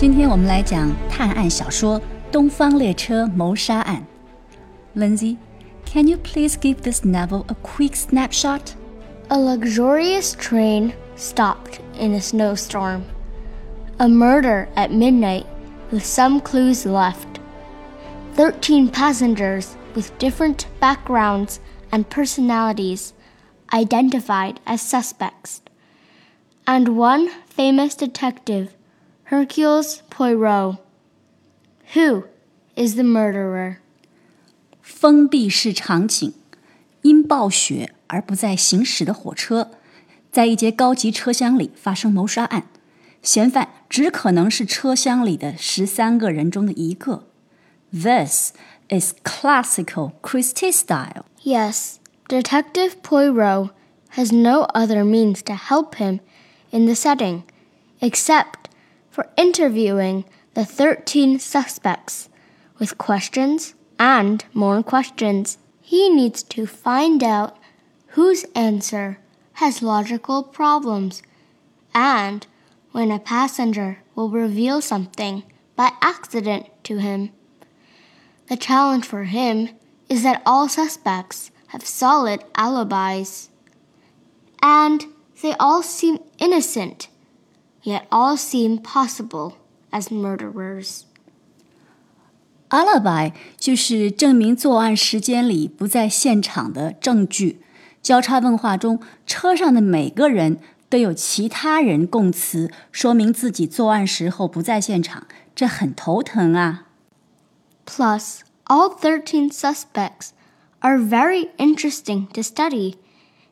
今天我们来讲探案小说《东方列车谋杀案》。Lindsay, can you please give this novel a quick snapshot? A luxurious train stopped in a snowstorm. A murder at midnight with some clues left. Thirteen passengers with different backgrounds and personalities identified as suspects. And one famous detective, Hercule Poirot. Who is the murderer? 封闭式场景，因暴雪而不再行驶的火车，在一节高级车厢里发生谋杀案。嫌犯只可能是车厢里的十三个人中的一个。This is classical Christie style. Yes, Detective Poirot has no other means to help him in the setting except for interviewing the 13 suspects with questions and more questions. He needs to find out whose answer has logical problems and when a passenger will reveal something by accident to him. The challenge for him is that all suspects have solid alibis. And they all seem innocent, yet all seem possible as murderers. Alibi 就是证明作案时间里不在现场的证据。交叉问话中，车上的每个人都有其他人供词，说明自己作案时候不在现场，这很头疼啊。Plus, all 13 suspects are very interesting to study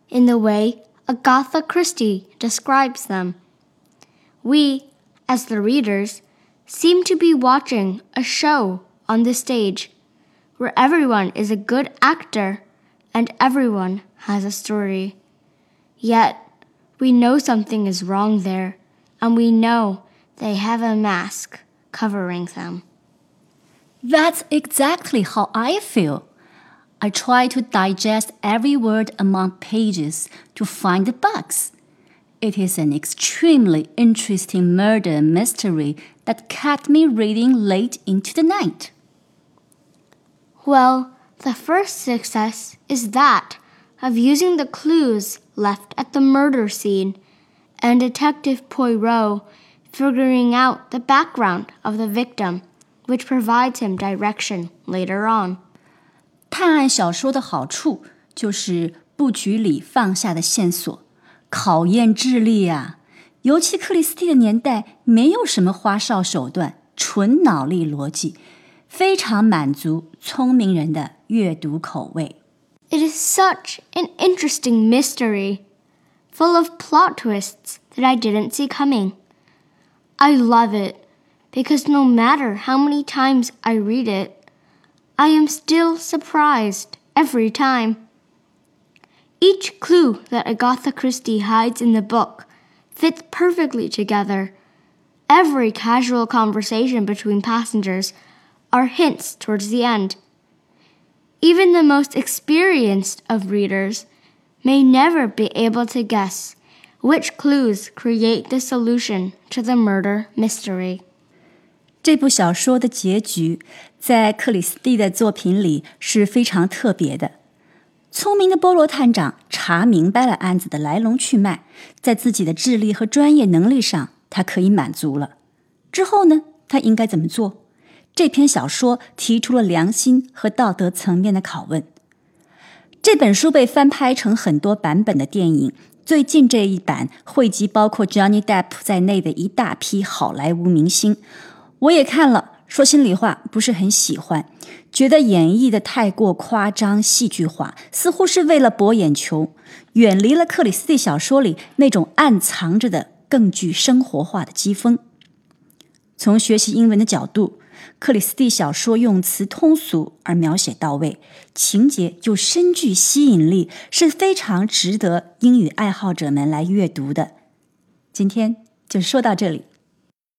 in the way Agatha Christie describes them. We, as the readers, seem to be watching a show on the stage where everyone is a good actor and everyone has a story. Yet, we know something is wrong there, and we know they have a mask covering them. That's exactly how I feel. I try to digest every word among pages to find the bugs. It is an extremely interesting murder mystery that kept me reading late into the night. Well, the first success is that of using the clues left at the murder scene and Detective Poirot figuring out the background of the victim, which provides him direction later on. 探案小说的好处就是布局里放下的线索， 考验智力啊！尤其克里斯蒂的年代，没有什么花哨手段，纯脑力逻辑。非常满足聪明人的阅读口味。It is such an interesting mystery, full of plot twists that I didn't see coming. I love it because no matter how many times I read it, I am still surprised every time. Each clue that Agatha Christie hides in the book fits perfectly together. Every casual conversation between passengers are hints towards the end. Even the most experienced of readers may never be able to guess which clues create the solution to the murder mystery. 这部小说的结局在克里斯蒂的作品里是非常特别的。 聪明的波罗探长查明白了案子的来龙去脉，在自己的智力和专业能力上，他可以满足了。之后呢，他应该怎么做？这篇小说提出了良心和道德层面的拷问。这本书被翻拍成很多版本的电影，最近这一版汇集包括 Johnny Depp 在内的一大批好莱坞明星。我也看了，说心里话，不是很喜欢，觉得演绎的太过夸张、戏剧化，似乎是为了博眼球，远离了克里斯蒂小说里那种暗藏着的更具生活化的机锋。从学习英文的角度。克里斯蒂小说用词通俗而描写到位，情节又深具吸引力，是非常值得英语爱好者们来阅读的。今天就说到这里。